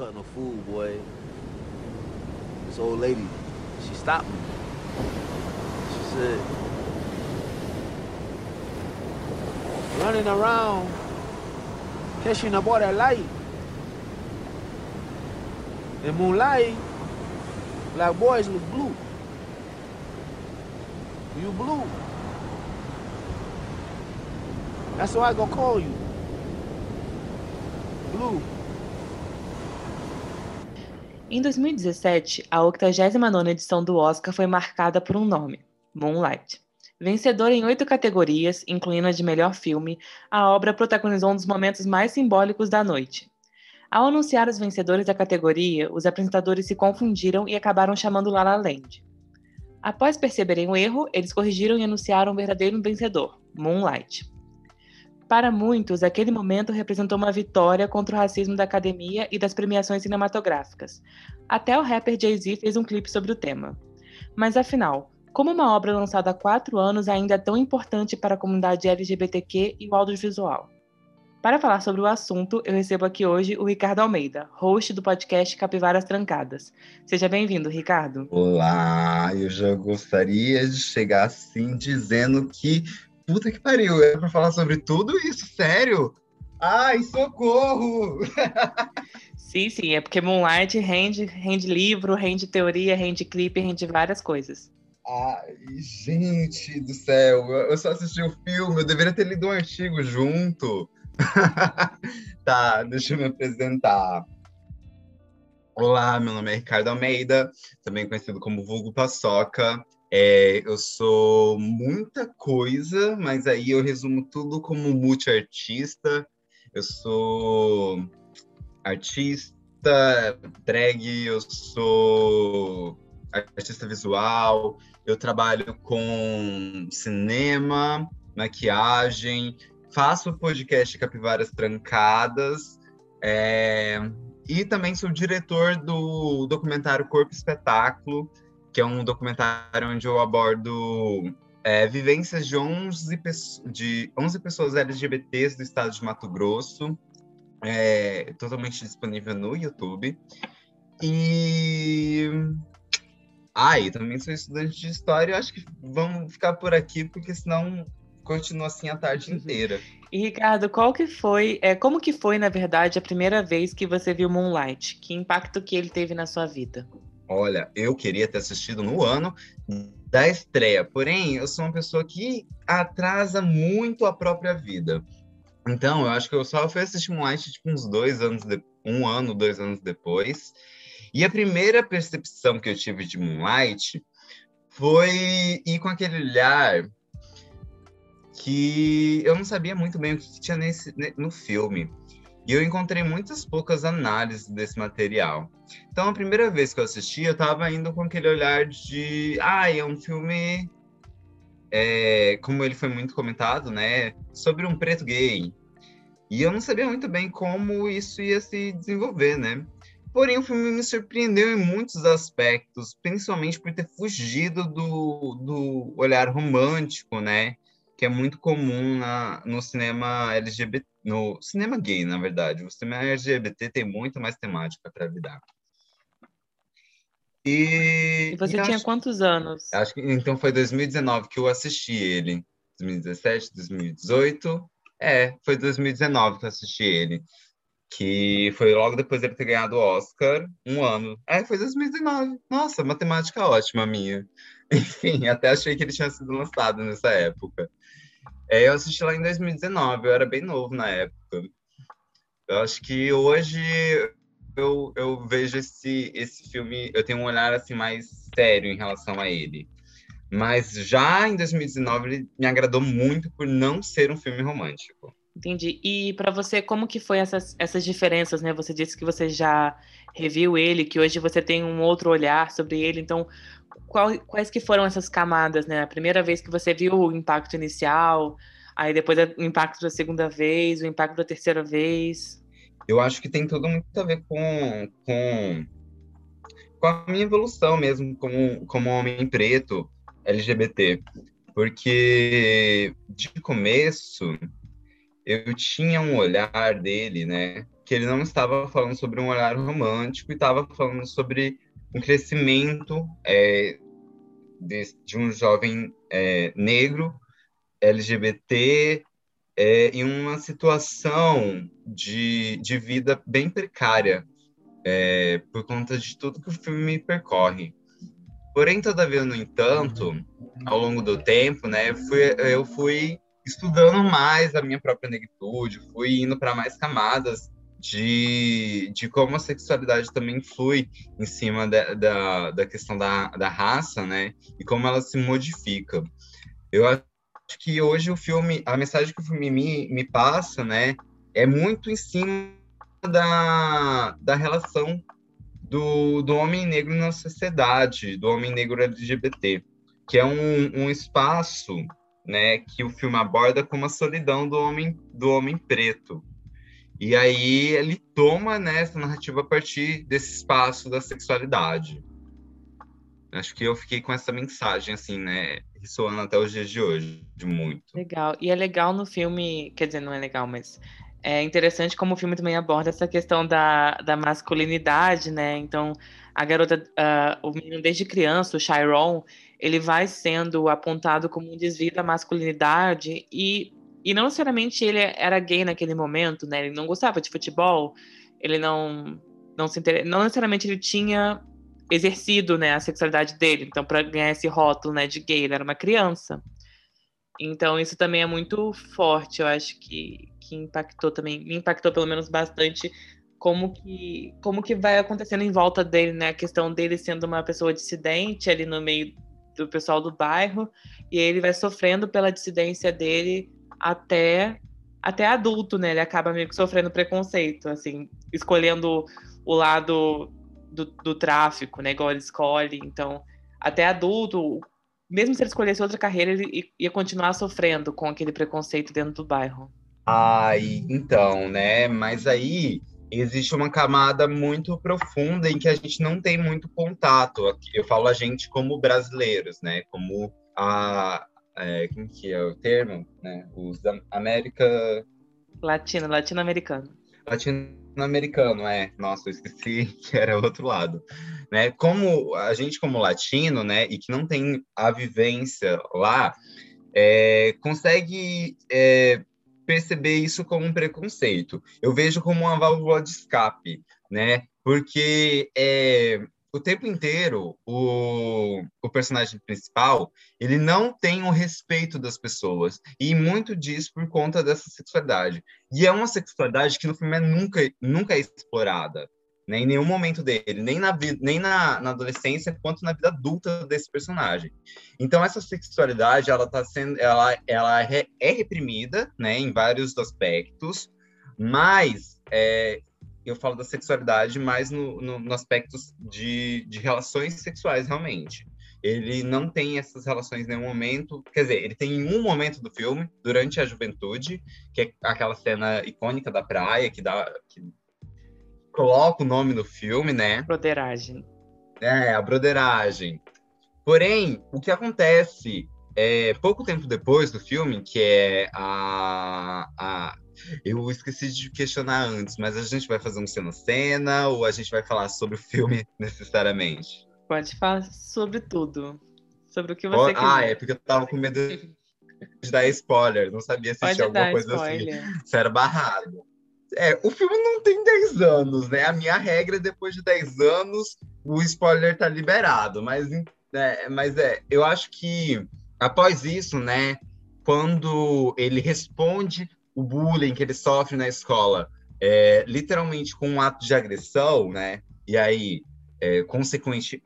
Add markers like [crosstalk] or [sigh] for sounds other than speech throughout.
cutting the food, boy. This old lady, she stopped me. She said, running around, catching a boy that light. In moonlight, black boys look blue. You blue. That's why I gonna call you. Blue. Em 2017, a 89ª edição do Oscar foi marcada por um nome, Moonlight. Vencedora em oito categorias, incluindo a de melhor filme, a obra protagonizou um dos momentos mais simbólicos da noite. Ao anunciar os vencedores da categoria, os apresentadores se confundiram e acabaram chamando La La Land. Após perceberem o erro, eles corrigiram e anunciaram o verdadeiro vencedor, Moonlight. Para muitos, aquele momento representou uma vitória contra o racismo da academia e das premiações cinematográficas. Até o rapper Jay-Z fez um clipe sobre o tema. Mas afinal, como uma obra lançada há quatro anos ainda é tão importante para a comunidade LGBTQ e o audiovisual? Para falar sobre o assunto, eu recebo aqui hoje o Ricardo Almeida, host do podcast Capivaras Trancadas. Seja bem-vindo, Ricardo. Olá, eu já gostaria de chegar assim dizendo que puta que pariu, é pra falar sobre tudo isso, sério? Ai, socorro! [laughs] sim, sim, é porque Moonlight rende, rende livro, rende teoria, rende clipe, rende várias coisas. Ai, gente do céu, eu só assisti o filme, eu deveria ter lido um artigo junto. [laughs] tá, deixa eu me apresentar. Olá, meu nome é Ricardo Almeida, também conhecido como Vulgo Paçoca. É, eu sou muita coisa, mas aí eu resumo tudo como multiartista. Eu sou artista, drag, eu sou artista visual, eu trabalho com cinema, maquiagem, faço podcast Capivaras Trancadas, é, e também sou diretor do documentário Corpo Espetáculo, que é um documentário onde eu abordo é, vivências de 11, de 11 pessoas LGBTs do estado de Mato Grosso, é, totalmente disponível no YouTube. E. Ah, e também sou estudante de história, acho que vamos ficar por aqui, porque senão continua assim a tarde uhum. inteira. E Ricardo, qual que foi, é, como que foi, na verdade, a primeira vez que você viu Moonlight? Que impacto que ele teve na sua vida? Olha, eu queria ter assistido no ano da estreia, porém, eu sou uma pessoa que atrasa muito a própria vida. Então, eu acho que eu só fui assistir Moonlight tipo uns dois anos, de... um ano, dois anos depois. E a primeira percepção que eu tive de Moonlight foi ir com aquele olhar que eu não sabia muito bem o que tinha nesse, no filme. E eu encontrei muitas poucas análises desse material. Então, a primeira vez que eu assisti, eu estava indo com aquele olhar de, ah, é um filme, é, como ele foi muito comentado, né, sobre um preto gay. E eu não sabia muito bem como isso ia se desenvolver, né? Porém, o filme me surpreendeu em muitos aspectos, principalmente por ter fugido do, do olhar romântico, né? Que é muito comum na, no cinema LGBT, no cinema gay, na verdade. O cinema LGBT tem muito mais temática para lidar. E, e você e tinha acho, quantos anos? Acho que então foi 2019 que eu assisti ele. 2017, 2018. É, foi 2019 que eu assisti ele. Que foi logo depois dele ter ganhado o Oscar, um ano. É, foi 2019. Nossa, matemática ótima minha. [laughs] Enfim, até achei que ele tinha sido lançado nessa época. É, eu assisti lá em 2019, eu era bem novo na época. Eu acho que hoje eu, eu vejo esse, esse filme, eu tenho um olhar assim mais sério em relação a ele. Mas já em 2019 ele me agradou muito por não ser um filme romântico. Entendi. E para você, como que foi essas, essas diferenças, né? Você disse que você já reviu ele, que hoje você tem um outro olhar sobre ele. Então, qual, quais que foram essas camadas, né? A primeira vez que você viu o impacto inicial, aí depois o impacto da segunda vez, o impacto da terceira vez. Eu acho que tem tudo muito a ver com, com, com a minha evolução mesmo como, como homem preto LGBT. Porque de começo eu tinha um olhar dele, né? Que ele não estava falando sobre um olhar romântico e estava falando sobre um crescimento é, de, de, um jovem é, negro LGBT é, em uma situação de, de vida bem precária é, por conta de tudo que o filme percorre. Porém, todavia, no entanto, ao longo do tempo, né, fui, eu fui estudando mais a minha própria negritude, fui indo para mais camadas de, de como a sexualidade também flui em cima da, da, da questão da, da raça, né, e como ela se modifica. Eu acho que hoje o filme, a mensagem que o filme me, me passa, né, é muito em cima da, da relação do, do homem negro na sociedade, do homem negro LGBT, que é um, um espaço né, que o filme aborda como a solidão do homem, do homem preto. E aí ele toma né, essa narrativa a partir desse espaço da sexualidade. Acho que eu fiquei com essa mensagem, assim, né, ressoando até os dias de hoje, de muito. Legal. E é legal no filme, quer dizer, não é legal, mas é interessante como o filme também aborda essa questão da, da masculinidade, né? Então, a garota, uh, o menino desde criança, o Chiron, ele vai sendo apontado como um desvio da masculinidade e, e não necessariamente ele era gay naquele momento, né? Ele não gostava de futebol, ele não não se inter... não necessariamente ele tinha exercido, né, a sexualidade dele. Então, para ganhar esse rótulo, né, de gay, ele era uma criança. Então, isso também é muito forte, eu acho que que impactou também, me impactou pelo menos bastante como que como que vai acontecendo em volta dele, né? A questão dele sendo uma pessoa dissidente ali no meio do pessoal do bairro e ele vai sofrendo pela dissidência dele até até adulto, né? Ele acaba meio que sofrendo preconceito, assim, escolhendo o lado do, do tráfico, né? Igual ele escolhe. Então, até adulto, mesmo se ele escolhesse outra carreira, ele ia continuar sofrendo com aquele preconceito dentro do bairro. Ai, então, né? Mas aí existe uma camada muito profunda em que a gente não tem muito contato. Eu falo a gente como brasileiros, né? Como a. É, como que é o termo? Né? Os da América. Latino, latino-americano. Latino-americano, é. Nossa, eu esqueci [laughs] que era o outro lado. Né? Como a gente, como latino, né, e que não tem a vivência lá, é, consegue é, perceber isso como um preconceito. Eu vejo como uma válvula de escape, né? Porque é, o tempo inteiro o, o personagem principal ele não tem o respeito das pessoas e muito disso por conta dessa sexualidade e é uma sexualidade que no filme é nunca nunca é explorada né, em nenhum momento dele, nem na nem na, na, adolescência, quanto na vida adulta desse personagem. Então essa sexualidade, ela tá sendo, ela, ela é, é reprimida, né, em vários aspectos, mas é, eu falo da sexualidade mais no, no, no aspecto de, de relações sexuais realmente. Ele não tem essas relações em nenhum momento. Quer dizer, ele tem em um momento do filme, durante a juventude, que é aquela cena icônica da praia, que dá, que coloca o nome no filme, né? Broderagem. É, a broderagem. Porém, o que acontece é, pouco tempo depois do filme, que é a, a. Eu esqueci de questionar antes, mas a gente vai fazer um cena-cena ou a gente vai falar sobre o filme [laughs] necessariamente? Pode falar sobre tudo. Sobre o que você oh, quiser. Ah, é porque eu tava com medo de dar spoiler. Não sabia se tinha alguma coisa assim. spoiler. assim. Se era barrado. É, o filme não tem 10 anos, né? A minha regra é depois de 10 anos, o spoiler tá liberado. Mas, é, mas é, eu acho que após isso, né? Quando ele responde o bullying que ele sofre na escola, é, literalmente com um ato de agressão, né? E aí, é, consequente,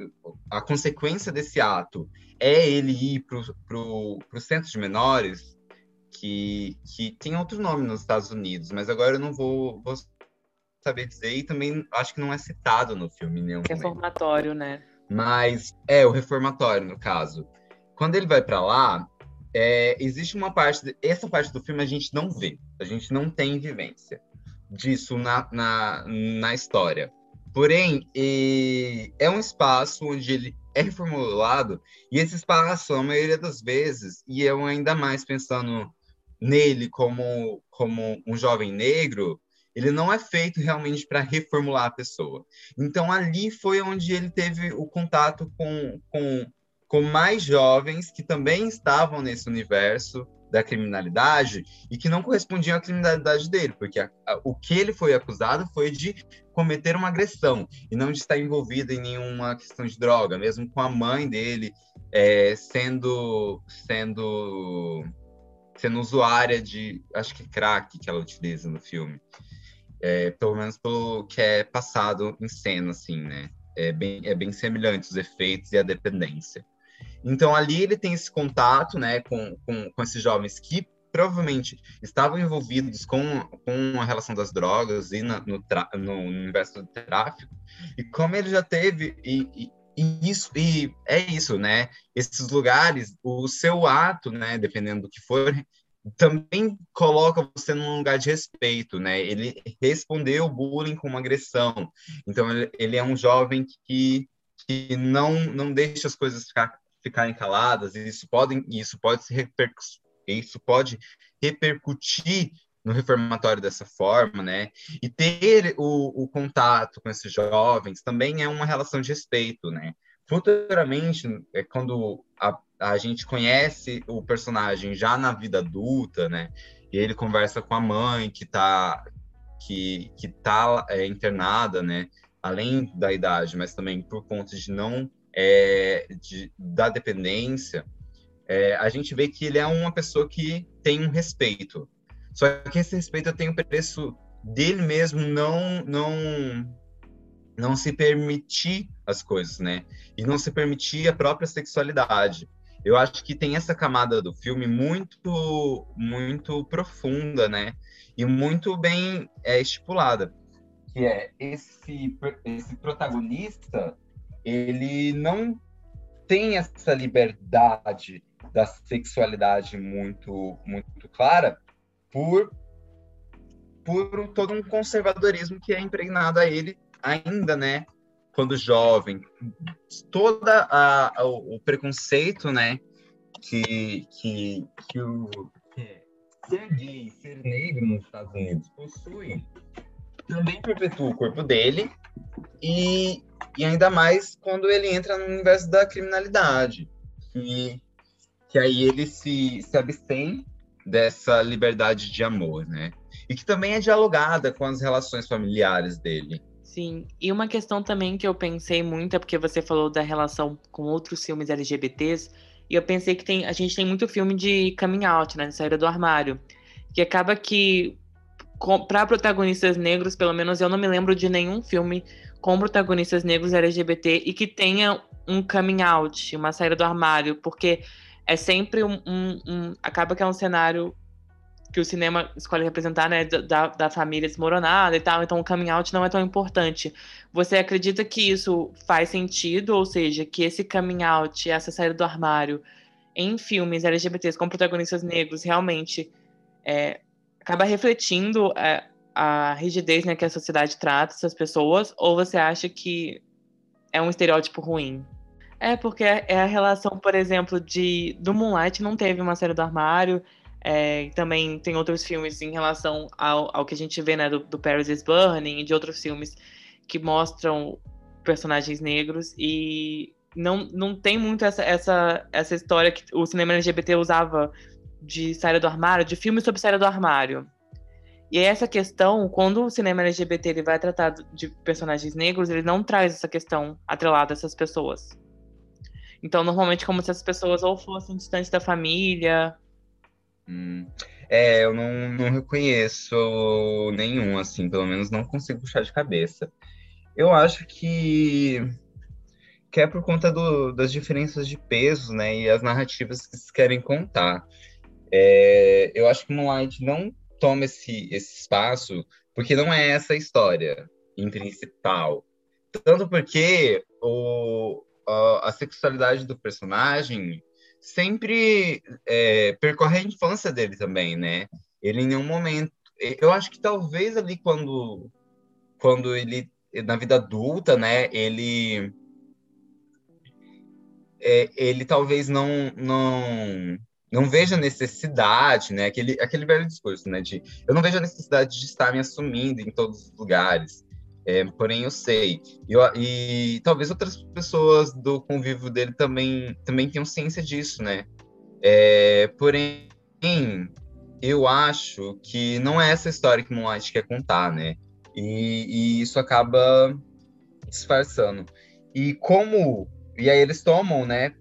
a consequência desse ato é ele ir para o centro de menores, que, que tem outro nome nos Estados Unidos, mas agora eu não vou, vou saber dizer, e também acho que não é citado no filme nenhum Reformatório, momento. né? Mas, é, o reformatório, no caso. Quando ele vai para lá, é, existe uma parte, essa parte do filme a gente não vê, a gente não tem vivência disso na, na, na história. Porém, é um espaço onde ele é reformulado, e esse espaço, a maioria das vezes, e eu ainda mais pensando nele como, como um jovem negro, ele não é feito realmente para reformular a pessoa. Então ali foi onde ele teve o contato com, com, com mais jovens que também estavam nesse universo da criminalidade e que não correspondiam à criminalidade dele, porque a, a, o que ele foi acusado foi de cometer uma agressão e não de estar envolvido em nenhuma questão de droga, mesmo com a mãe dele é, sendo sendo sendo usuária de acho que crack que ela utiliza no filme, é, pelo menos pelo que é passado em cena, assim, né? É bem, é bem semelhante os efeitos e a dependência. Então ali ele tem esse contato, né, com, com, com esses jovens que provavelmente estavam envolvidos com, com a relação das drogas e na, no, no, universo do tráfico. E como ele já teve e, e, isso e é isso, né? Esses lugares, o seu ato, né, dependendo do que for, também coloca você num lugar de respeito, né? Ele respondeu o bullying com uma agressão. Então ele, ele é um jovem que que não não deixa as coisas ficar ficarem caladas, e isso pode, isso pode se isso pode repercutir no reformatório dessa forma, né? E ter o, o, contato com esses jovens também é uma relação de respeito, né? Futuramente, é quando a, a gente conhece o personagem já na vida adulta, né? E ele conversa com a mãe que tá que que tá é, internada, né? Além da idade, mas também por conta de não é, de, da dependência, é, a gente vê que ele é uma pessoa que tem um respeito. Só que esse respeito tem o preço dele mesmo não não não se permitir as coisas, né? E não se permitir a própria sexualidade. Eu acho que tem essa camada do filme muito muito profunda, né? E muito bem é, estipulada, que é esse esse protagonista ele não tem essa liberdade da sexualidade muito muito clara por por todo um conservadorismo que é impregnado a ele ainda, né? Quando jovem, toda a, a o, preconceito, né? Que que que o ser gay, ser negro nos Estados Unidos possui, também perpetua o corpo dele e e ainda mais quando ele entra no universo da criminalidade, que, que aí ele se, se abstém dessa liberdade de amor, né? E que também é dialogada com as relações familiares dele. Sim, e uma questão também que eu pensei muito é porque você falou da relação com outros filmes LGBTs, e eu pensei que tem, a gente tem muito filme de coming out, né, de saída do armário, que acaba que para protagonistas negros, pelo menos eu não me lembro de nenhum filme com protagonistas negros LGBT e que tenha um coming out, uma saída do armário, porque é sempre um, um, um acaba que é um cenário que o cinema escolhe representar, né, da, da família desmoronada e tal, então o coming out não é tão importante. Você acredita que isso faz sentido, ou seja, que esse coming out, essa saída do armário em filmes LGBTs com protagonistas negros realmente é, acaba refletindo é, a rigidez né, que a sociedade trata essas pessoas, ou você acha que é um estereótipo ruim? É, porque é a relação, por exemplo, de do Moonlight não teve uma série do armário, é, também tem outros filmes em relação ao, ao que a gente vê, né, do, do Paris is Burning e de outros filmes que mostram personagens negros e não, não tem muito essa, essa, essa história que o cinema LGBT usava de saída do armário, de filmes sobre saída do armário. E essa questão, quando o cinema LGBT ele vai tratar de personagens negros, ele não traz essa questão atrelada a essas pessoas. Então, normalmente, como se essas pessoas ou fossem distantes da família. Hum. É, eu não, não reconheço nenhum, assim, pelo menos não consigo puxar de cabeça. Eu acho que, que é por conta do, das diferenças de peso, né, e as narrativas que se querem contar. É, eu acho que Moonlight não toma esse, esse espaço porque não é essa a história em principal. Tanto porque o, a, a sexualidade do personagem sempre é, percorre a infância dele também, né? Ele em nenhum momento. Eu acho que talvez ali quando, quando ele. Na vida adulta, né? Ele. É, ele talvez não, não não vejo a necessidade, né? Aquele, aquele velho discurso, né? De eu não vejo a necessidade de estar me assumindo em todos os lugares. É, porém, eu sei. Eu, e talvez outras pessoas do convívio dele também, também tenham ciência disso, né? É, porém, eu acho que não é essa história que Moonlight quer contar, né? E, e isso acaba disfarçando. E como. E aí eles tomam, né?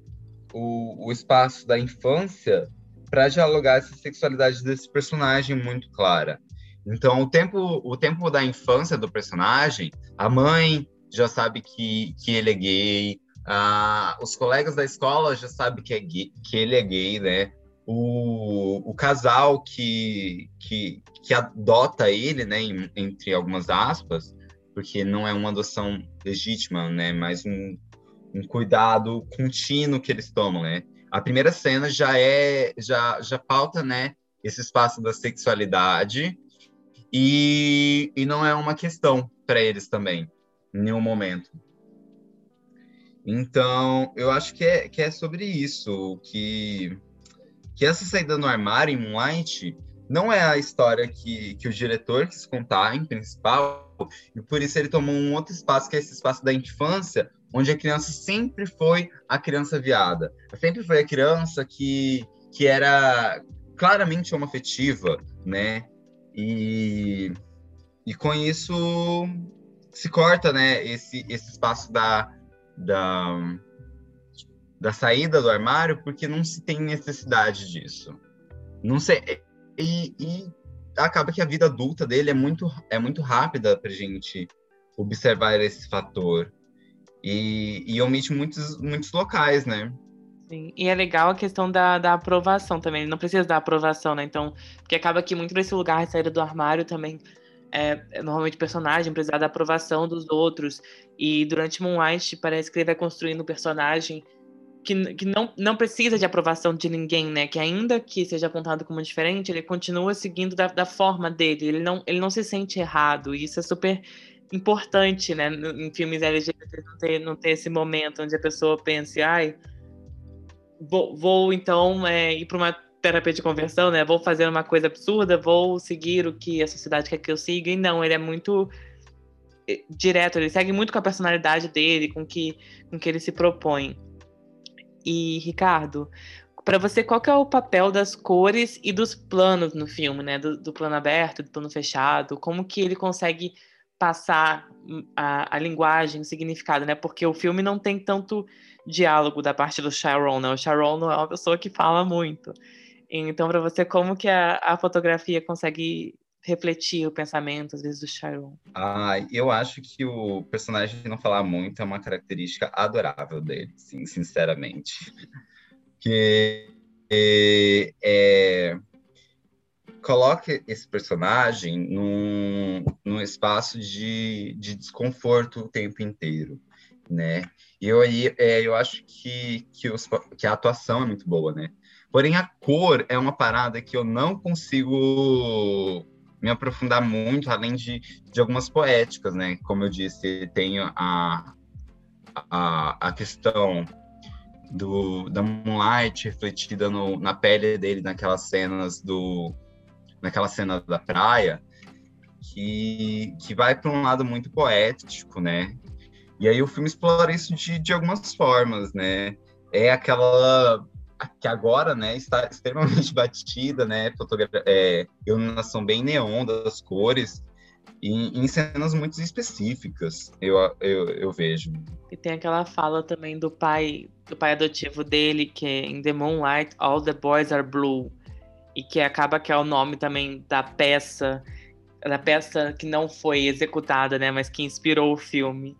O, o espaço da infância para dialogar essa sexualidade desse personagem muito clara. Então, o tempo, o tempo da infância do personagem, a mãe já sabe que, que ele é gay, ah, os colegas da escola já sabem que, é que ele é gay, né? O, o casal que, que, que adota ele, né, entre algumas aspas, porque não é uma adoção legítima, né, mas um, um cuidado contínuo que eles tomam, né? A primeira cena já é já já pauta, né, esse espaço da sexualidade e, e não é uma questão para eles também, em nenhum momento. Então, eu acho que é, que é sobre isso, que, que essa saída no armário em Moonlight não é a história que, que o diretor quis contar em principal, e por isso ele tomou um outro espaço, que é esse espaço da infância, onde a criança sempre foi a criança viada. Sempre foi a criança que, que era claramente homoafetiva, né? E, e com isso se corta, né, esse, esse espaço da, da, da saída do armário, porque não se tem necessidade disso. Não sei. E, e acaba que a vida adulta dele é muito, é muito rápida para gente observar esse fator. E, e omite muitos, muitos locais, né? Sim. E é legal a questão da, da aprovação também. Ele não precisa da aprovação, né? Então, porque acaba que muito desse lugar saída do armário também é, é normalmente personagem precisar da aprovação dos outros. E durante Moonlight parece que ele vai construindo um personagem que, que não, não precisa de aprovação de ninguém, né? Que ainda que seja apontado como diferente, ele continua seguindo da, da forma dele. Ele não, ele não se sente errado. E isso é super importante, né? Em filmes LGBT não ter, não ter esse momento onde a pessoa pense, ai, vou, vou então é, ir para uma terapia de conversão, né? Vou fazer uma coisa absurda, vou seguir o que a sociedade quer que eu siga. E não, ele é muito eh, direto, ele segue muito com a personalidade dele, com que, com que ele se propõe. E, Ricardo, para você, qual que é o papel das cores e dos planos no filme, né? Do, do, plano aberto, do plano fechado? Como que ele consegue passar hum, a, a linguagem, o significado, né? Porque o filme não tem tanto diálogo da parte do Sharon, né? O Sharon não é uma pessoa que fala muito. Então, para você, como que a, a fotografia consegue refletir o pensamento, às vezes, do Sharon? Ah, eu acho que o personagem não falar muito é uma característica adorável dele, sim, sinceramente. Que é, é, coloca esse personagem num, num espaço de, de desconforto o tempo inteiro, né? E eu, é, eu acho que, que, os, que a atuação é muito boa, né? Porém, a cor é uma parada que eu não consigo me aprofundar muito, além de, de algumas poéticas, né? Como eu disse, tem a, a, a questão do, da Moonlight refletida no, na pele dele, naquelas cenas do naquela cena da praia, que, que vai para um lado muito poético, né? E aí o filme explora isso de, de algumas formas, né? É aquela que agora, né, está extremamente [laughs] batida, né, é, iluminação bem neon das cores, em, em cenas muito específicas, eu, eu, eu, vejo. E tem aquela fala também do pai, do pai adotivo dele, que é In the Moonlight, All the Boys Are Blue, e que acaba que é o nome também da peça, da peça que não foi executada, né, mas que inspirou o filme.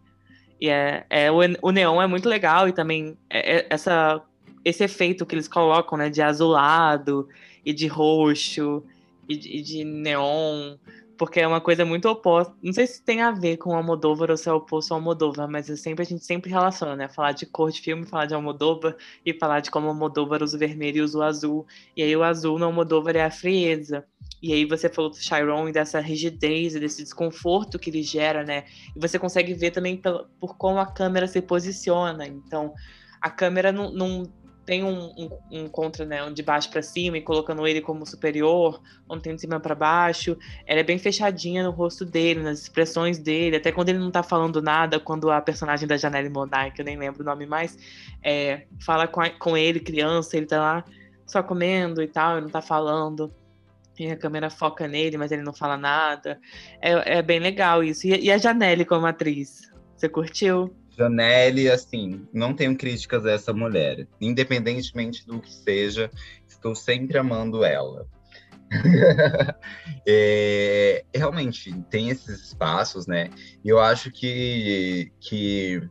E é, é o, o neon é muito legal e também é, é, essa, esse efeito que eles colocam, né, de azulado e de roxo e de, e de neon, porque é uma coisa muito oposta. Não sei se tem a ver com Almodóvar ou se é oposto ao Almodóvar, mas sempre, a gente sempre relaciona, né? Falar de cor de filme, falar de Almodóvar e falar de como Almodóvar usa o vermelho e usa o azul. E aí o azul no Almodóvar é a frieza. E aí você falou do Chiron e dessa rigidez, desse desconforto que ele gera, né? E você consegue ver também por, por como a câmera se posiciona. Então, a câmera não, não, tem um, um, um contra, né, de baixo para cima e colocando ele como superior, onde tem de cima para baixo. Ela é bem fechadinha no rosto dele, nas expressões dele, até quando ele não tá falando nada, quando a personagem da Janelle Monáe, que eu nem lembro o nome mais, é, fala com, a, com ele, criança, ele tá lá só comendo e tal, ele não tá falando. E a câmera foca nele, mas ele não fala nada. É, é bem legal isso. E, e a Janelle como atriz? Você curtiu? Janelle, assim, não tenho críticas a essa mulher. Independentemente do que seja, estou sempre amando ela. [laughs] é, realmente, tem esses espaços, né? E eu acho que, que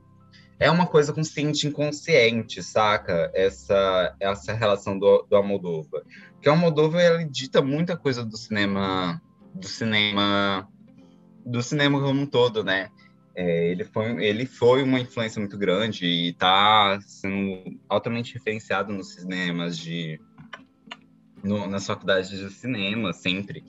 é uma coisa consciente e inconsciente, saca? Essa, essa relação do, do Almodóvar. Porque o Almodóvar, ele dita muita coisa do cinema, do cinema, do cinema como um todo, né? É, ele, foi, ele foi uma influência muito grande e está sendo altamente referenciado nos cinemas de no, nas faculdades de cinema sempre.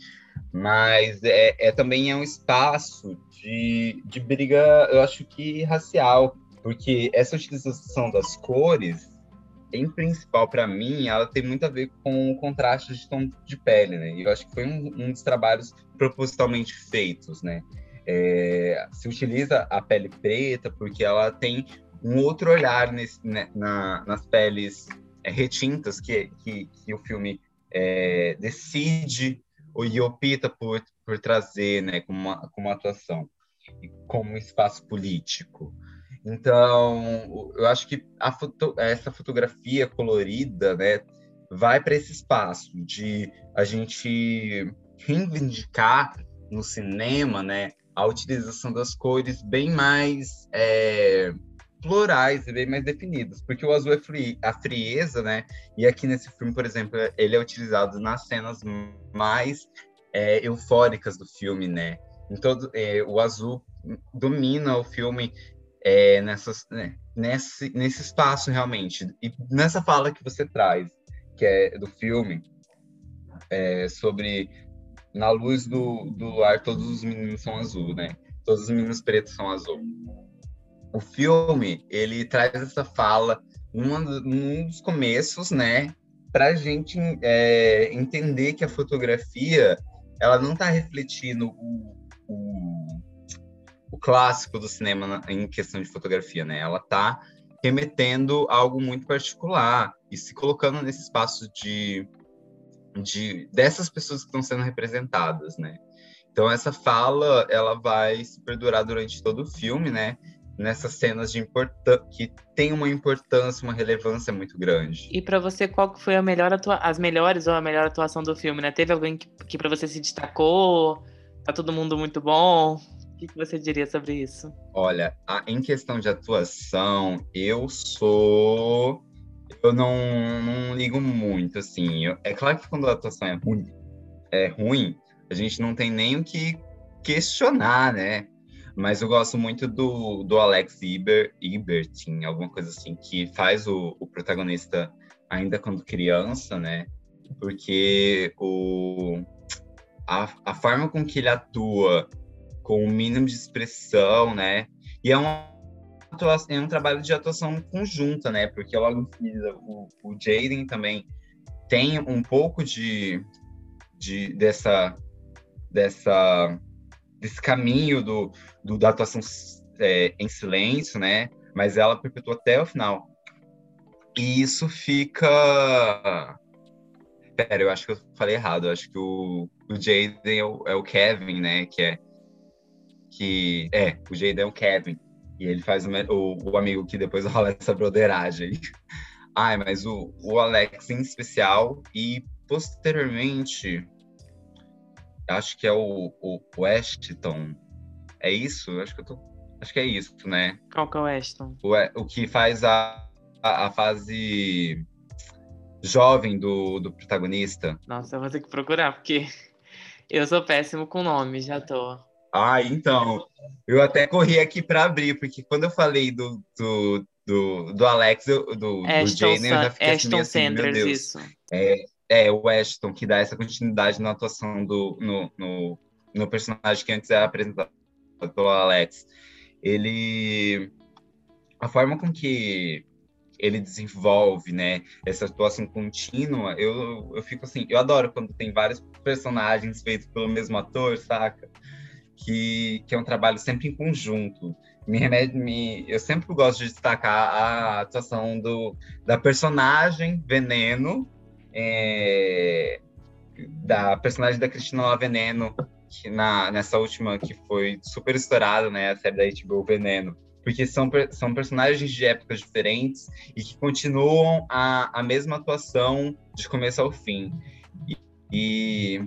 Mas é, é, também é um espaço de, de briga eu acho que racial porque essa utilização das cores em principal para mim ela tem muito a ver com o contraste de tom de pele né? E eu acho que foi um, um dos trabalhos propositalmente feitos né é, se utiliza a pele preta porque ela tem um outro olhar nesse, né, na, nas peles é, retintas que, que, que, o filme é, decide e opta por, por trazer né, como, uma, como uma atuação, como um espaço político. Então, eu acho que foto, essa fotografia colorida né, vai para esse espaço de a gente reivindicar no cinema né, a utilização das cores bem mais é, plurais e bem mais definidas, porque o azul é fri a frieza, né? E aqui nesse filme, por exemplo, ele é utilizado nas cenas mais é, eufóricas do filme, né? Então, é, o azul domina o filme é, nessas, né? nesse, nesse espaço realmente. E nessa fala que você traz, que é do filme, é, sobre na luz do, do ar, todos os meninos são azul, né? Todos os meninos pretos são azul. O filme, ele traz essa fala numa, num dos começos, né? Pra gente é, entender que a fotografia, ela não tá refletindo o, o, o clássico do cinema na, em questão de fotografia, né? Ela tá remetendo a algo muito particular e se colocando nesse espaço de de dessas pessoas que estão sendo representadas, né? Então essa fala ela vai se perdurar durante todo o filme, né? Nessas cenas de que tem uma importância, uma relevância muito grande. E para você, qual foi a melhor atua... as melhores ou a melhor atuação do filme, né? Teve alguém que, que para você se destacou? Tá todo mundo muito bom? O que, que você diria sobre isso? Olha, a, em questão de atuação, eu sou eu não, não ligo muito, assim. Eu, é claro que quando a atuação é ruim, é ruim, a gente não tem nem o que questionar, né? Mas eu gosto muito do, do Alex Iber, Ibertin, alguma coisa assim, que faz o, o protagonista ainda quando criança, né? Porque o, a, a forma com que ele atua, com o mínimo de expressão, né? E é um é um trabalho de atuação conjunta, né? Porque logo em seguida o, o Jaden também tem um pouco de, de dessa dessa desse caminho do, do da atuação é, em silêncio, né? Mas ela perpetua até o final. E isso fica Pera, eu acho que eu falei errado. Eu acho que o, o Jaden é é o Kevin, né? Que é que é o Jaden é o Kevin e ele faz o, o, amigo que depois [laughs] rola essa broderagem. Ai, mas o, o Alex em especial e posteriormente acho que é o, o, Ashton. É isso? Acho que eu tô. Acho que é isso, né? Qual que é o Ashton? O, o que faz a, a, a fase jovem do, do protagonista. Nossa, eu vou ter que procurar, porque [laughs] eu sou péssimo com nome, já tô. Ah, então. Eu até corri aqui para abrir, porque quando eu falei do, do, do, do Alex, do, do Jane, eu já fiquei Ashton assim, Sanders, meu Deus. isso. É, é, o Ashton, que dá essa continuidade na atuação do, no, no, no personagem que antes era apresentado pelo Alex. Ele... A forma com que ele desenvolve, né? Essa atuação contínua, eu, eu fico assim, eu adoro quando tem vários personagens feitos pelo mesmo ator, saca? Que, que é um trabalho sempre em conjunto. Me remete, me, eu sempre gosto de destacar a atuação do, da personagem Veneno, é, da personagem da Cristina Veneno, que na, nessa última que foi super estourada, né? A série da HBO Veneno porque são, são personagens de épocas diferentes e que continuam a, a mesma atuação de começo ao fim. E, e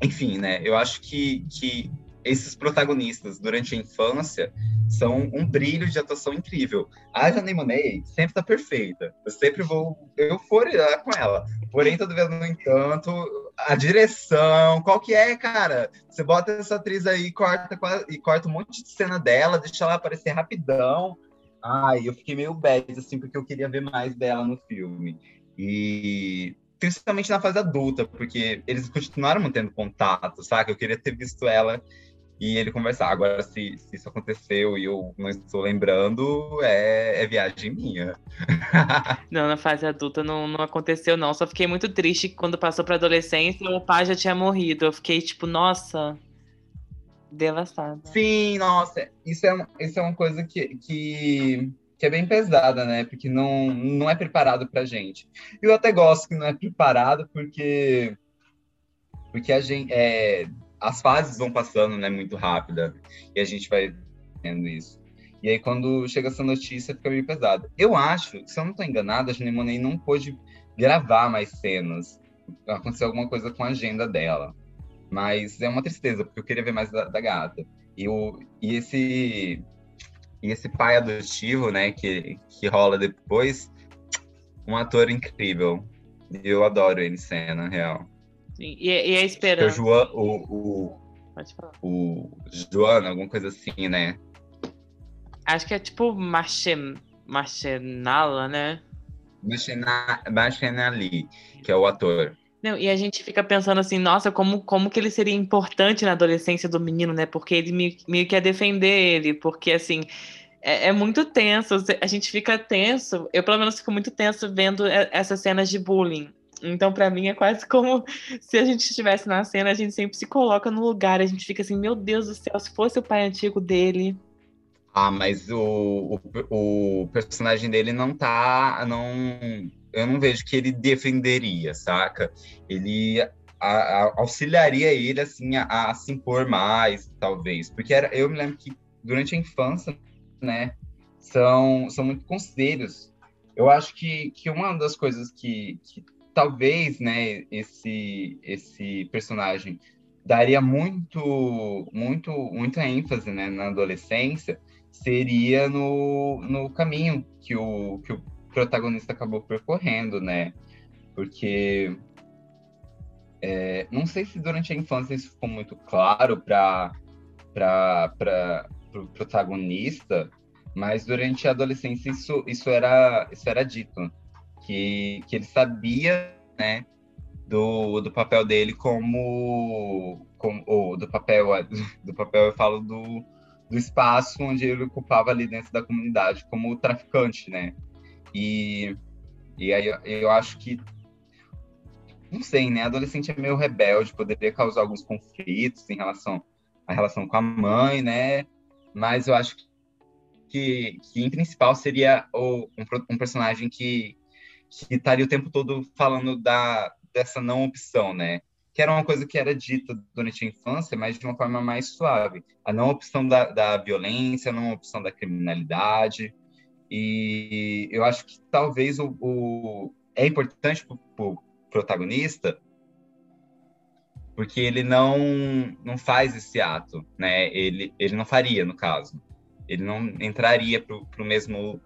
enfim, né? Eu acho que, que esses protagonistas durante a infância são um brilho de atuação incrível. A Janine Monáe sempre tá perfeita. Eu sempre vou euforiar com ela. Porém, toda vez no entanto, a direção, qual que é, cara? Você bota essa atriz aí corta, e corta um monte de cena dela, deixa ela aparecer rapidão. Ai, eu fiquei meio bad, assim, porque eu queria ver mais dela no filme. E principalmente na fase adulta, porque eles continuaram mantendo contato, sabe? Eu queria ter visto ela e ele conversar. Agora, se, se isso aconteceu e eu não estou lembrando, é, é viagem minha. [laughs] não, na fase adulta não, não aconteceu, não. Só fiquei muito triste quando passou para adolescência o pai já tinha morrido. Eu fiquei tipo, nossa, devastada. Sim, nossa, isso é, isso é uma coisa que, que, que é bem pesada, né? Porque não, não é preparado pra gente. Eu até gosto que não é preparado, porque porque a gente é, as fases vão passando, né, muito rápida, e a gente vai vendo isso. E aí, quando chega essa notícia, fica meio pesado. Eu acho, se eu não estou enganado, a Janine Monáe não pôde gravar mais cenas. Aconteceu alguma coisa com a agenda dela. Mas é uma tristeza, porque eu queria ver mais da, da gata. E, o, e esse e esse pai adotivo, né, que, que rola depois, um ator incrível. Eu adoro ele em cena, real. Sim. E, e a esperança. O, João, o, o. O Joana, alguma coisa assim, né? Acho que é tipo Marchen, Marchenala, né? Marchenali, que é o ator. Não, e a gente fica pensando assim, nossa, como, como que ele seria importante na adolescência do menino, né? Porque ele meio, meio que ia defender ele, porque assim, é, é, muito tenso, a gente fica tenso, eu pelo menos fico muito tenso vendo essas cenas de bullying. Então, para mim, é quase como [laughs] se a gente estivesse na cena, a gente sempre se coloca no lugar, a gente fica assim, meu Deus do céu, se fosse o pai antigo dele. Ah, mas o, o, o personagem dele não tá. Não, eu não vejo que ele defenderia, saca? Ele a, a, auxiliaria ele assim a, a, se impor mais, talvez. Porque era, eu me lembro que durante a infância, né, são, são muito conselhos. Eu acho que, que uma das coisas que, que talvez, né, esse esse personagem daria muito muito muita ênfase, né, na adolescência, seria no, no caminho que o que o protagonista acabou percorrendo, né? Porque é, não sei se durante a infância isso ficou muito claro para para o pro protagonista, mas durante a adolescência isso, isso era isso era dito que, que ele sabia, né, do, do papel dele como, como ou do papel [laughs] do papel eu falo do, do espaço onde ele ocupava ali dentro da comunidade como traficante, né? E e aí eu acho que não sei, né? Adolescente é meio rebelde, poderia causar alguns conflitos em relação à relação com a mãe, né? Mas eu acho que, que em principal seria o, um, um personagem que, que estaria o tempo todo falando da, dessa não opção, né? Que era uma coisa que era dita durante a infância, mas de uma forma mais suave. A não opção da, da violência, a não opção da criminalidade. E eu acho que talvez o, o é importante para o protagonista porque ele não não faz esse ato, né? Ele ele não faria no caso, ele não entraria para o mesmo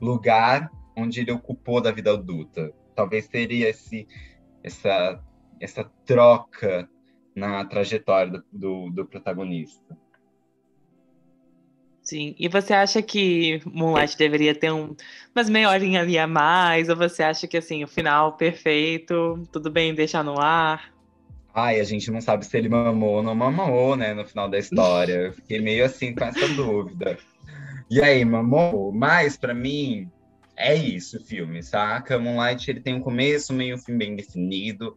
lugar onde ele ocupou da vida adulta. Talvez teria esse, essa, essa troca na trajetória do, do, do protagonista. Sim. E você acha que Moonlight deveria ter um, umas meia horinha ali a mais? Ou você acha que assim, o final perfeito, tudo bem deixar no ar? Ai, a gente não sabe se ele mamou ou não mamou, né, no final da história. Eu fiquei meio assim com essa dúvida. E aí, mamou? Mas, para mim, é isso o filme, saca? Moonlight ele tem um começo, meio fim bem definido.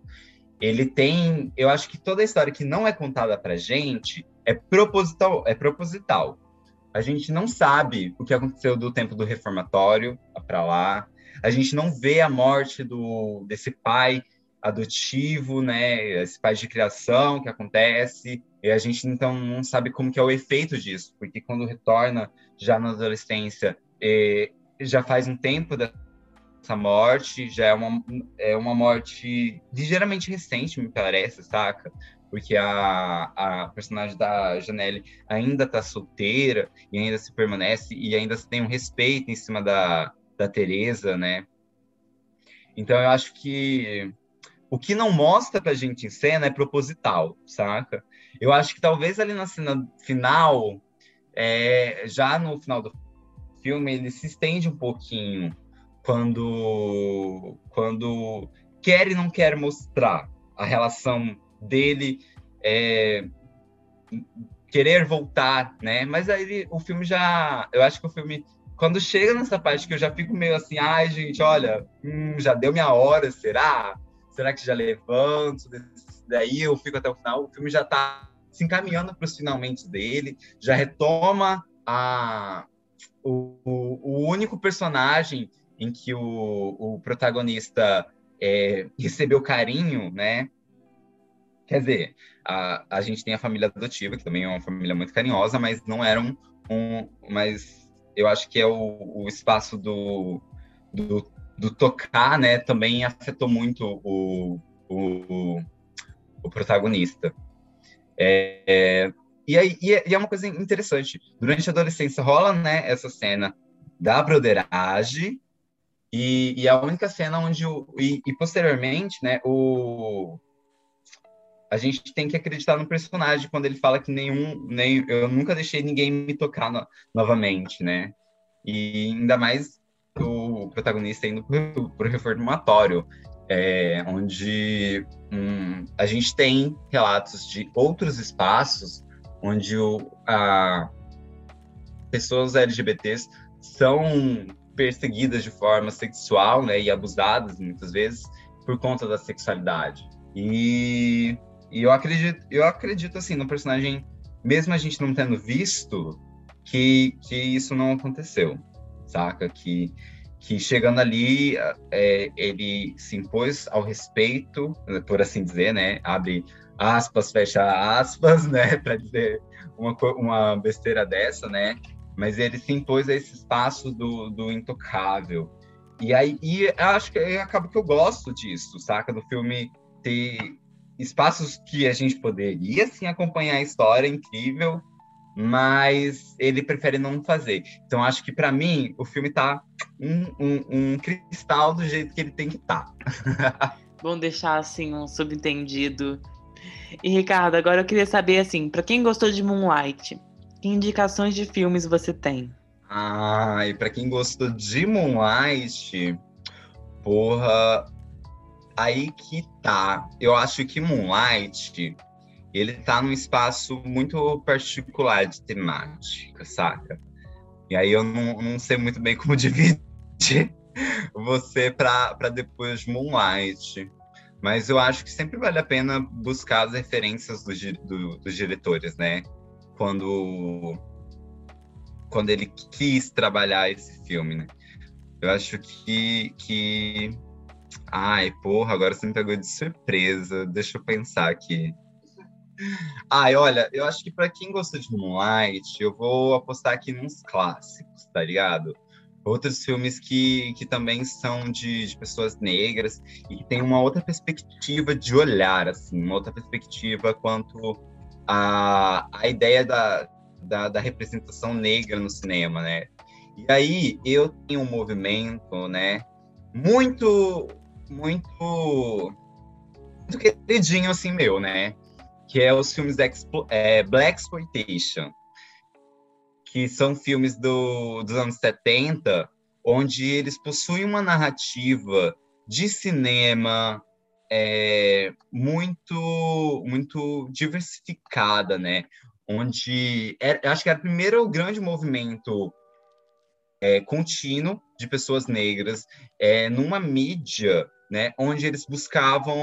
Ele tem, eu acho que toda a história que não é contada pra gente é proposital, é proposital. A gente não sabe o que aconteceu do tempo do reformatório para lá. A gente não vê a morte do desse pai adotivo, né? Esse pai de criação que acontece. E a gente então não sabe como que é o efeito disso, porque quando retorna já na adolescência, eh, já faz um tempo dessa morte, já é uma, é uma morte ligeiramente recente, me parece, saca? Porque a, a personagem da Janelle ainda tá solteira e ainda se permanece e ainda tem um respeito em cima da, da Teresa, né? Então eu acho que o que não mostra pra gente em cena é proposital, saca? Eu acho que talvez ali na cena final, é, já no final do filme ele se estende um pouquinho quando quando quer e não quer mostrar a relação dele é, querer voltar, né? Mas aí o filme já, eu acho que o filme quando chega nessa parte que eu já fico meio assim, ai gente, olha, hum, já deu minha hora, será? Será que já levanto? Daí eu fico até o final. O filme já está se encaminhando para os finalmente dele, já retoma a, o, o, único personagem em que o, o protagonista é, recebeu carinho, né? Quer dizer, a, a gente tem a família adotiva, que também é uma família muito carinhosa, mas não era um. um mas eu acho que é o, o espaço do, do, do, tocar, né? Também afetou muito o, o, o protagonista. É, é, e, aí, e, é, e é uma coisa interessante. Durante a adolescência rola, né, essa cena da broderagem e, e a única cena onde o e, e, posteriormente, né, o a gente tem que acreditar no personagem quando ele fala que nenhum nem eu nunca deixei ninguém me tocar no, novamente, né? E ainda mais o protagonista indo para o reformatório, é, onde hum, a gente tem relatos de outros espaços onde o, a, pessoas LGBTs são perseguidas de forma sexual, né, e abusadas muitas vezes por conta da sexualidade. E, e eu acredito, eu acredito assim no personagem, mesmo a gente não tendo visto, que que isso não aconteceu, saca? Que que chegando ali é, ele se impôs ao respeito, por assim dizer, né? Abre aspas, fecha aspas, né, [laughs] para dizer uma, uma besteira dessa, né? Mas ele se impôs a esse espaço do, do intocável. E aí, e acho que acaba que eu gosto disso, saca? Do filme ter espaços que a gente poderia, sim, acompanhar a história incrível, mas ele prefere não fazer. Então, acho que para mim, o filme tá um, um, um, cristal do jeito que ele tem que estar. Tá. [laughs] Bom deixar, assim, um subentendido e Ricardo, agora eu queria saber assim, para quem gostou de Moonlight, que indicações de filmes você tem? Ah, e para quem gostou de Moonlight, porra, aí que tá. Eu acho que Moonlight, ele tá num espaço muito particular de temática, saca? E aí eu não, não sei muito bem como [laughs] dividir você para depois de Moonlight. Mas eu acho que sempre vale a pena buscar as referências do, do, dos diretores, né? Quando, quando ele quis trabalhar esse filme, né? Eu acho que, que... Ai, porra, agora você me pegou de surpresa. Deixa eu pensar aqui. Ai, olha, eu acho que para quem gosta de Moonlight, eu vou apostar aqui nos clássicos, tá ligado? Outros filmes que, que também são de, de, pessoas negras e que tem uma outra perspectiva de olhar, assim, uma outra perspectiva quanto a, a ideia da, da, da representação negra no cinema, né? E aí eu tenho um movimento, né, muito, muito, muito queridinho, assim, meu, né? Que é os filmes é, Black Exploitation que são filmes do, dos anos 70, onde eles possuem uma narrativa de cinema é, muito muito diversificada, né? Onde é, acho que era o primeiro grande movimento é, contínuo de pessoas negras é, numa mídia né, onde eles buscavam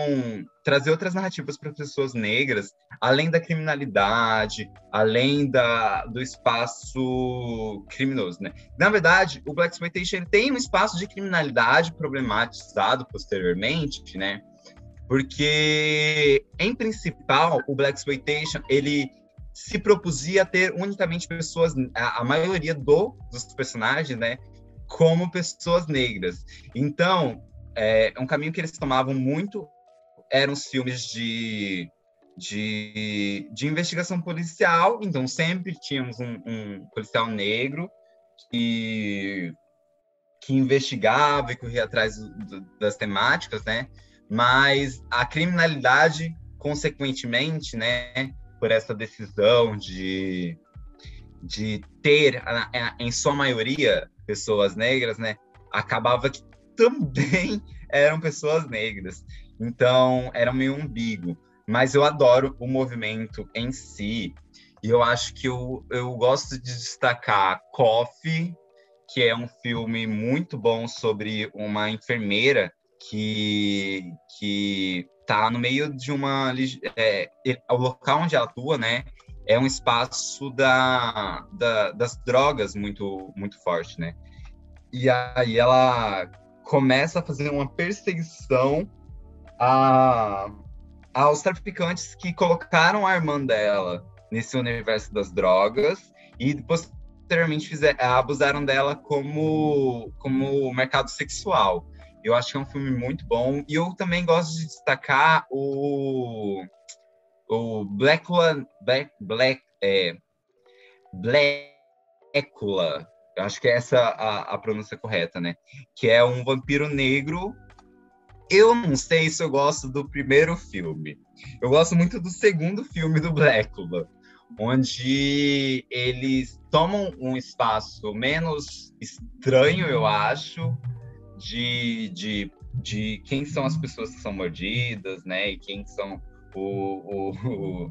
trazer outras narrativas para pessoas negras, além da criminalidade, além da, do espaço criminoso, né? Na verdade, o Black Exploitation tem um espaço de criminalidade problematizado posteriormente, né? Porque, em principal, o Black Exploitation ele se propusia ter unicamente pessoas, a, a maioria do, dos personagens, né, como pessoas negras. Então, é, um caminho que eles tomavam muito eram os filmes de, de, de investigação policial. Então, sempre tínhamos um, um policial negro que, que investigava e corria atrás do, das temáticas, né? Mas a criminalidade, consequentemente, né, por essa decisão de, de ter, em sua maioria, pessoas negras, né, acabava que também [laughs] eram pessoas negras. Então, era meio umbigo. Mas eu adoro o movimento em si. E eu acho que eu, eu gosto de destacar Coffee, que é um filme muito bom sobre uma enfermeira que, que tá no meio de uma... É, o local onde ela atua, né? É um espaço da, da, das drogas muito, muito forte, né? E aí ela começa a fazer uma perseguição a, aos traficantes que colocaram a irmã dela nesse universo das drogas e posteriormente fizer, abusaram dela como, como mercado sexual. Eu acho que é um filme muito bom. E eu também gosto de destacar o, o Blackula, Black, Black, é, Blackula, eu acho que é essa a, a pronúncia correta, né? Que é um vampiro negro. Eu não sei se eu gosto do primeiro filme. Eu gosto muito do segundo filme do Blackula, onde eles tomam um espaço menos estranho, eu acho, de, de, de quem são as pessoas que são mordidas, né? E quem são o, o, o,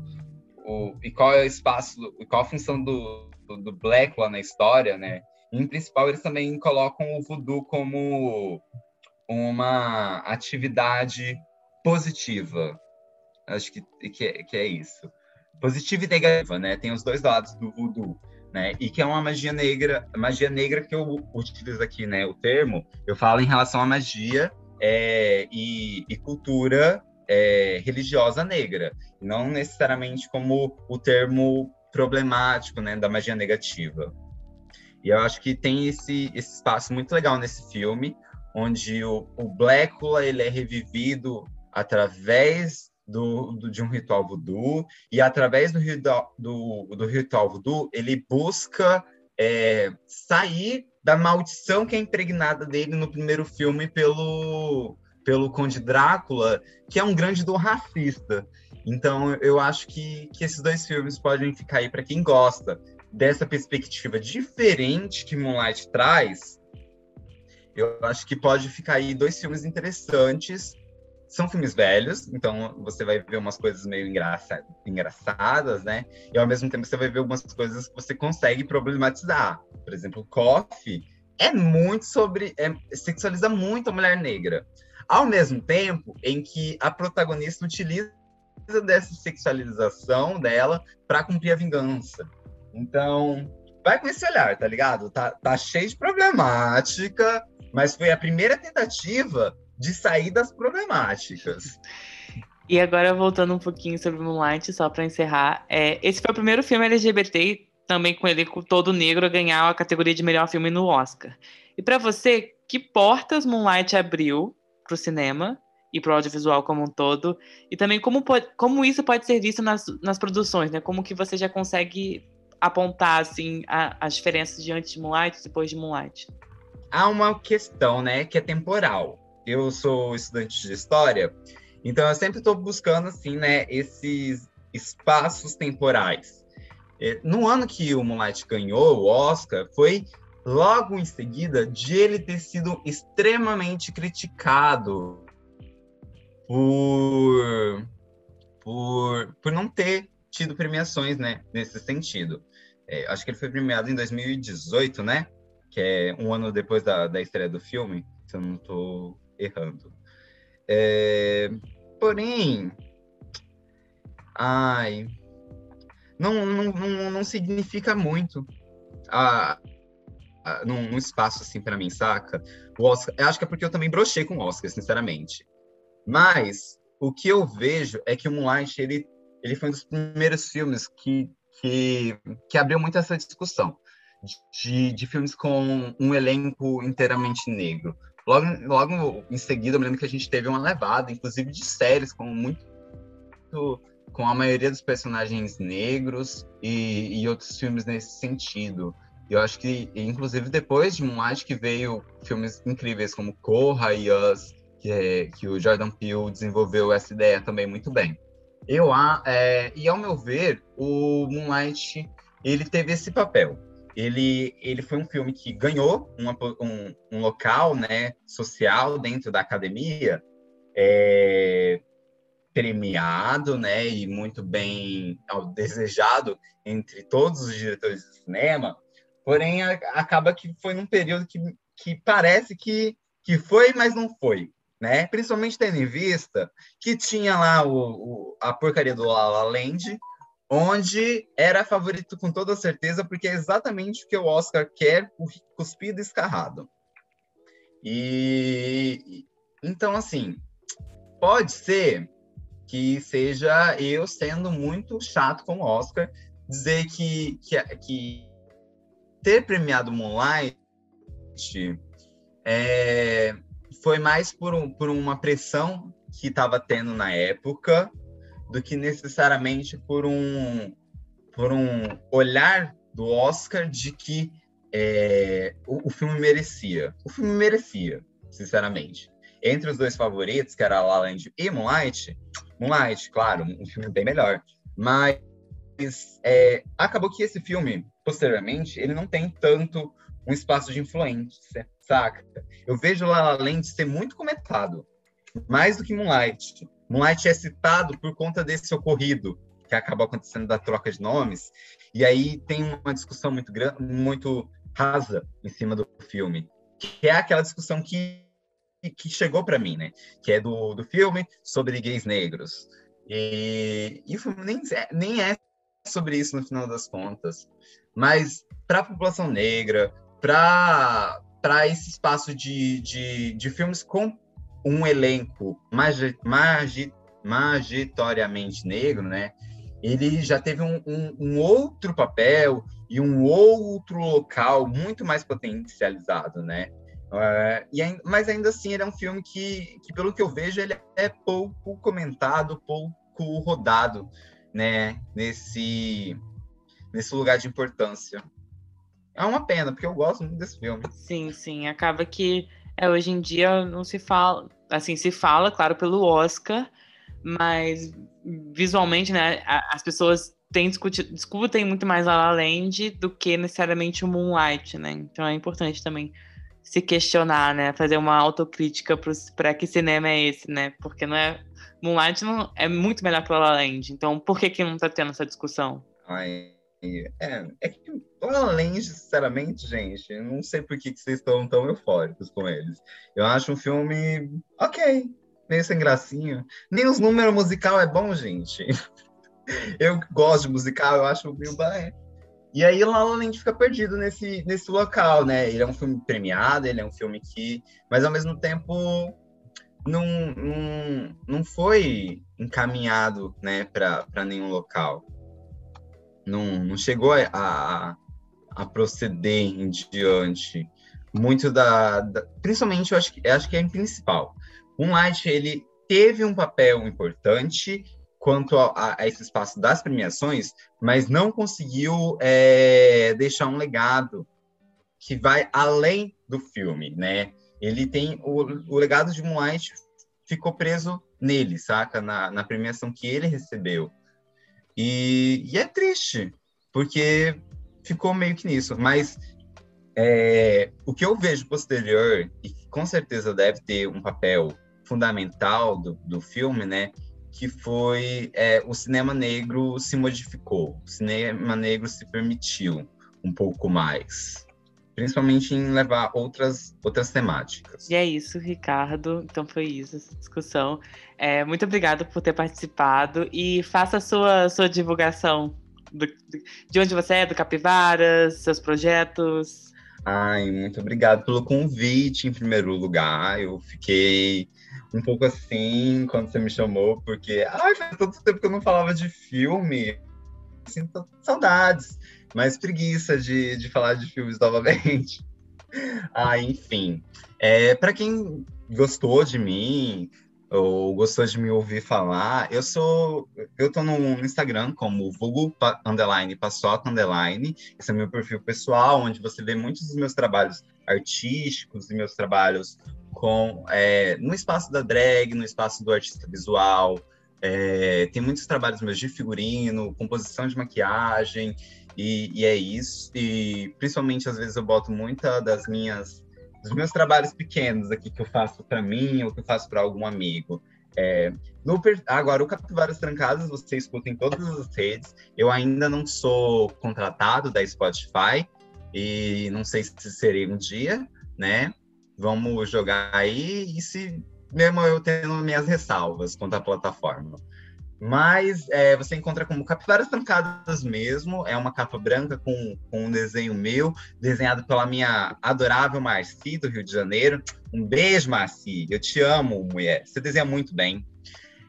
o e qual é o espaço, qual a função do, do, do Black lá na história, né? Em principal, eles também colocam o voodoo como uma atividade positiva. Acho que, que, é, que é isso. Positiva e negativa, né? Tem os dois lados do voodoo. Né? E que é uma magia negra, magia negra que eu utilizo aqui, né? O termo, eu falo em relação à magia é, e, e, cultura é, religiosa negra, não necessariamente como o termo problemático, né, da magia negativa. E eu acho que tem esse, esse espaço muito legal nesse filme, onde o, o Blackula ele é revivido através do, do, de um ritual voodoo, e através do, do, do ritual voodoo, ele busca é, sair da maldição que é impregnada dele no primeiro filme pelo, pelo Conde Drácula, que é um grande do racista. Então, eu acho que, que esses dois filmes podem ficar aí para quem gosta dessa perspectiva diferente que Moonlight traz, eu acho que pode ficar aí dois filmes interessantes. São filmes velhos, então você vai ver umas coisas meio engraça engraçadas, né? E ao mesmo tempo você vai ver algumas coisas que você consegue problematizar. Por exemplo, Coffee é muito sobre. É, sexualiza muito a mulher negra. Ao mesmo tempo em que a protagonista utiliza dessa sexualização dela para cumprir a vingança. Então, vai com esse olhar, tá ligado? Tá, tá cheio de problemática, mas foi a primeira tentativa de sair das problemáticas. E agora, voltando um pouquinho sobre Moonlight, só para encerrar, é, esse foi o primeiro filme LGBT, também com ele todo negro, a ganhar a categoria de melhor filme no Oscar. E para você, que portas Moonlight abriu para o cinema e para o audiovisual como um todo? E também como, pode, como isso pode ser visto nas, nas produções, né? Como que você já consegue apontar assim a, as diferenças de antes de Moonlight e depois de Moonlight? Há uma questão, né, que é temporal. Eu sou estudante de história, então eu sempre estou buscando assim, né, esses espaços temporais. É, no ano que o Moonlight ganhou o Oscar, foi logo em seguida de ele ter sido extremamente criticado por, por, por não ter tido premiações, né, nesse sentido. É, acho que ele foi premiado em 2018, né? que é um ano depois da, da estreia do filme, se eu não estou errando. É, porém, ai, não, não, não, não significa muito a, a, num, num espaço assim para mim, saca? O Oscar, eu acho que é porque eu também brochei com o Oscar, sinceramente. Mas o que eu vejo é que o Moonlight ele, ele foi um dos primeiros filmes que, que, que abriu muito essa discussão de, de filmes com um elenco inteiramente negro. Logo, logo em seguida, eu me lembro que a gente teve uma levada, inclusive de séries com muito com a maioria dos personagens negros e, e outros filmes nesse sentido. Eu acho que, inclusive, depois de Moonlight, que veio filmes incríveis como Corra e Us, que, é, que o Jordan Peele desenvolveu essa ideia também muito bem. Eu, é, e ao meu ver, o Moonlight, ele teve esse papel ele, ele foi um filme que ganhou uma, um, um, local né, social dentro da academia, é, premiado né, e muito bem desejado entre todos os diretores de cinema, porém a, acaba que foi num período que, que parece que, que foi, mas não foi. Né? Principalmente tendo em vista que tinha lá o, o a porcaria do La La Land, onde era favorito com toda certeza, porque é exatamente o que o Oscar quer, o cuspido e escarrado. E então assim, pode ser que seja eu sendo muito chato com o Oscar, dizer que, que, que ter premiado Moonlight é, foi mais por, um, por uma pressão que estava tendo na época, do que necessariamente por um, por um olhar do Oscar de que é, o, o, filme merecia. O filme merecia, sinceramente. Entre os dois favoritos, que era La La Land e Moonlight, Moonlight, claro, um filme bem melhor. Mas é, acabou que esse filme, posteriormente, ele não tem tanto um espaço de influência, Eu vejo La La Land ser muito comentado, mais do que Moonlight. Moonlight é citado por conta desse ocorrido que acabou acontecendo da troca de nomes. E aí tem uma discussão muito grande, muito rasa em cima do filme, que é aquela discussão que que chegou para mim, né? Que é do, do filme sobre gays negros. E, e nem, é, nem é sobre isso no final das contas. Mas para a população negra, para esse espaço de, de, de filmes com um elenco magi, magi, magitoriamente negro, né? Ele já teve um, um, um, outro papel e um outro local muito mais potencializado, né? Uh, e, mas ainda assim, ele é um filme que, que, pelo que eu vejo, ele é pouco comentado, pouco rodado, né? Nesse, nesse lugar de importância. É uma pena, porque eu gosto muito desse filme. Sim, sim. Acaba que é, hoje em dia não se fala, assim, se fala, claro, pelo Oscar, mas visualmente, né, as pessoas têm discutido, discutem muito mais a La Land do que necessariamente o Moonlight, né? Então é importante também se questionar, né, fazer uma autocrítica para que cinema é esse, né? Porque não é Moonlight não é muito melhor que La La Land. Então, por que que não tá tendo essa discussão? Ai, é, é que além, sinceramente, gente, não sei por que, vocês estão tão eufóricos com eles. Eu acho um filme ok, meio sem gracinha. Nem os números musical é bom, gente. [laughs] Eu gosto de musical, eu acho o filme bem. E aí La La fica perdido nesse, nesse local, né? Ele é um filme premiado, ele é um filme que... Mas, ao mesmo tempo, não, não, não foi encaminhado né, para nenhum local não, não chegou a, a, a proceder em diante. Muito da, da, principalmente eu acho que acho que é em principal. Moonlight ele teve um papel importante quanto a, a, esse espaço das premiações mas não conseguiu é, deixar um legado que vai além do filme né? Ele tem o, o legado de Moonlight ficou preso nele saca? Na, na premiação que ele recebeu. E, e é triste, porque ficou meio que nisso. Mas é, o que eu vejo posterior, e que com certeza deve ter um papel fundamental do, do filme, né? Que foi é, o cinema negro se modificou, o cinema negro se permitiu um pouco mais. principalmente em levar outras, outras temáticas. E é isso, Ricardo. Então foi isso, essa discussão. É, muito obrigado por ter participado e faça a sua, sua divulgação do, de onde você é, do Capivaras, seus projetos. Ai, muito obrigado pelo convite, em primeiro lugar. Eu fiquei um pouco assim quando você me chamou, porque ai, faz tanto tempo que eu não falava de filme. Sinto saudades, mas preguiça de, de falar de filmes [laughs] novamente. ah, enfim. É, para quem gostou de mim, ou gostou de me ouvir falar, eu sou. Eu tô no Instagram como vulgo underline paçoca underline. Esse é meu perfil pessoal, onde você vê muitos dos meus trabalhos artísticos e meus trabalhos com é, no espaço da drag, no espaço do artista visual. É, tem muitos trabalhos meus de figurino, composição de maquiagem, e, e é isso. E principalmente às vezes eu boto muita das minhas dos meus trabalhos pequenos aqui que eu faço para mim ou que eu faço para algum amigo. É, no, agora, o Capivaras Trancadas, você escuta em todas as redes. Eu ainda não sou contratado da Spotify e não sei se serei um dia, né? Vamos jogar aí e se mesmo eu tendo minhas ressalvas quanto à plataforma. Mas é, você encontra como capivaras trancadas mesmo. É uma capa branca com, com um desenho meu, desenhado pela minha adorável Marci, do Rio de Janeiro. Um beijo, Marci. Eu te amo, mulher. Você desenha muito bem.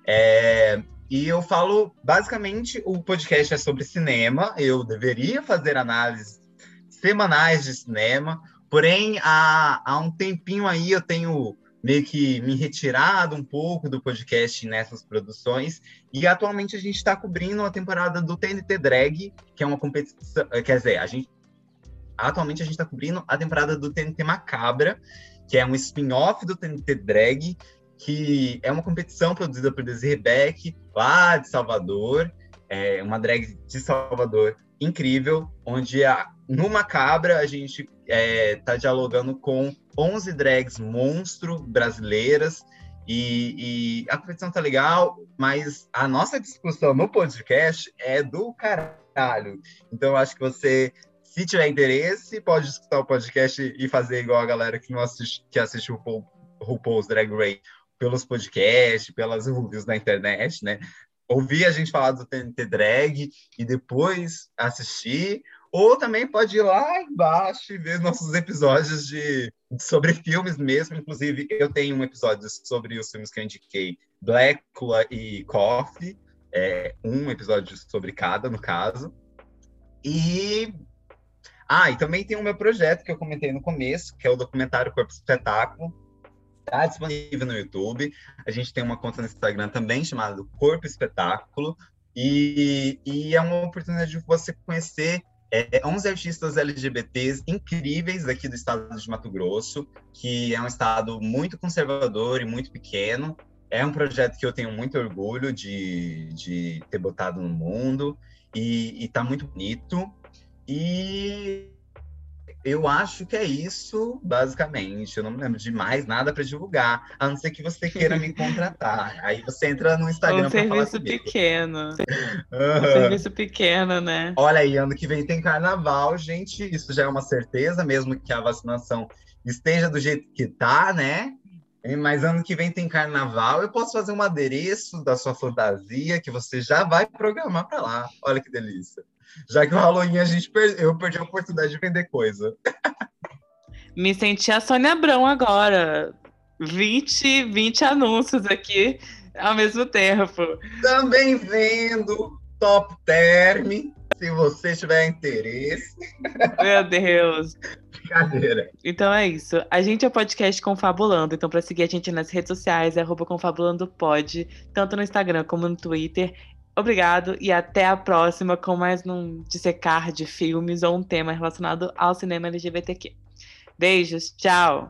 É, e eu falo, basicamente, o podcast é sobre cinema. Eu deveria fazer análises semanais de cinema. Porém, há, há um tempinho aí eu tenho meio que me retirado um pouco do podcast nessas produções. E atualmente a gente está cobrindo a temporada do TNT Drag, que é uma competição. Eh, quer dizer, a gente. Atualmente a gente está cobrindo a temporada do TNT Macabra, que é um spin-off do TNT Drag, que é uma competição produzida por Desiree Beck, lá de Salvador. É uma drag de Salvador incrível, onde a, no Macabra a gente está é, dialogando com 11 drags monstro brasileiras e, e, a competição tá legal, mas a nossa discussão no podcast é do caralho. Então acho que você, se tiver interesse, pode escutar o podcast e fazer igual a galera que não assiste, que assiste o RuPaul, RuPaul's Drag Race pelos podcasts, pelas reviews na internet, né? Ouvir a gente falar do TNT Drag e depois assistir, ou também pode ir lá embaixo e ver nossos episódios de, sobre filmes mesmo. Inclusive, eu tenho um episódio sobre os filmes que eu indiquei, Blackula e Coffee. É, um episódio sobre cada, no caso. E... Ah, e também tem o meu projeto que eu comentei no começo, que é o documentário Corpo Espetáculo. Está disponível no YouTube. A gente tem uma conta no Instagram também chamada Corpo Espetáculo. E, e é uma oportunidade de você conhecer é, 11 artistas LGBTs incríveis aqui do estado de Mato Grosso, que é um estado muito conservador e muito pequeno. É um projeto que eu tenho muito orgulho de, de ter botado no mundo e está muito bonito. E eu acho que é isso, basicamente. Eu não me lembro de mais nada para divulgar, a não ser que você queira me contratar. [laughs] Aí você entra no Instagram um para falar serviço pequeno. [laughs] Um serviço pequeno, né? Olha aí, ano que vem tem carnaval, gente. Isso já é uma certeza, mesmo que a vacinação esteja do jeito que tá, né? Mas ano que vem tem carnaval, eu posso fazer um adereço da sua fantasia que você já vai programar para lá. Olha que delícia. Já que o Halloween a gente per... eu perdi a oportunidade de vender coisa. Me senti a Sônia Abrão agora. 20, 20 anúncios aqui ao mesmo tempo. Também vendo Top Term, se você tiver interesse. Meu Deus. Brincadeira. Então é isso. A gente é o podcast Confabulando. Então, para seguir a gente nas redes sociais, é ConfabulandoPod, tanto no Instagram como no Twitter. Obrigado e até a próxima com mais um dissecar de filmes ou um tema relacionado ao cinema LGBTQ. Beijos, tchau!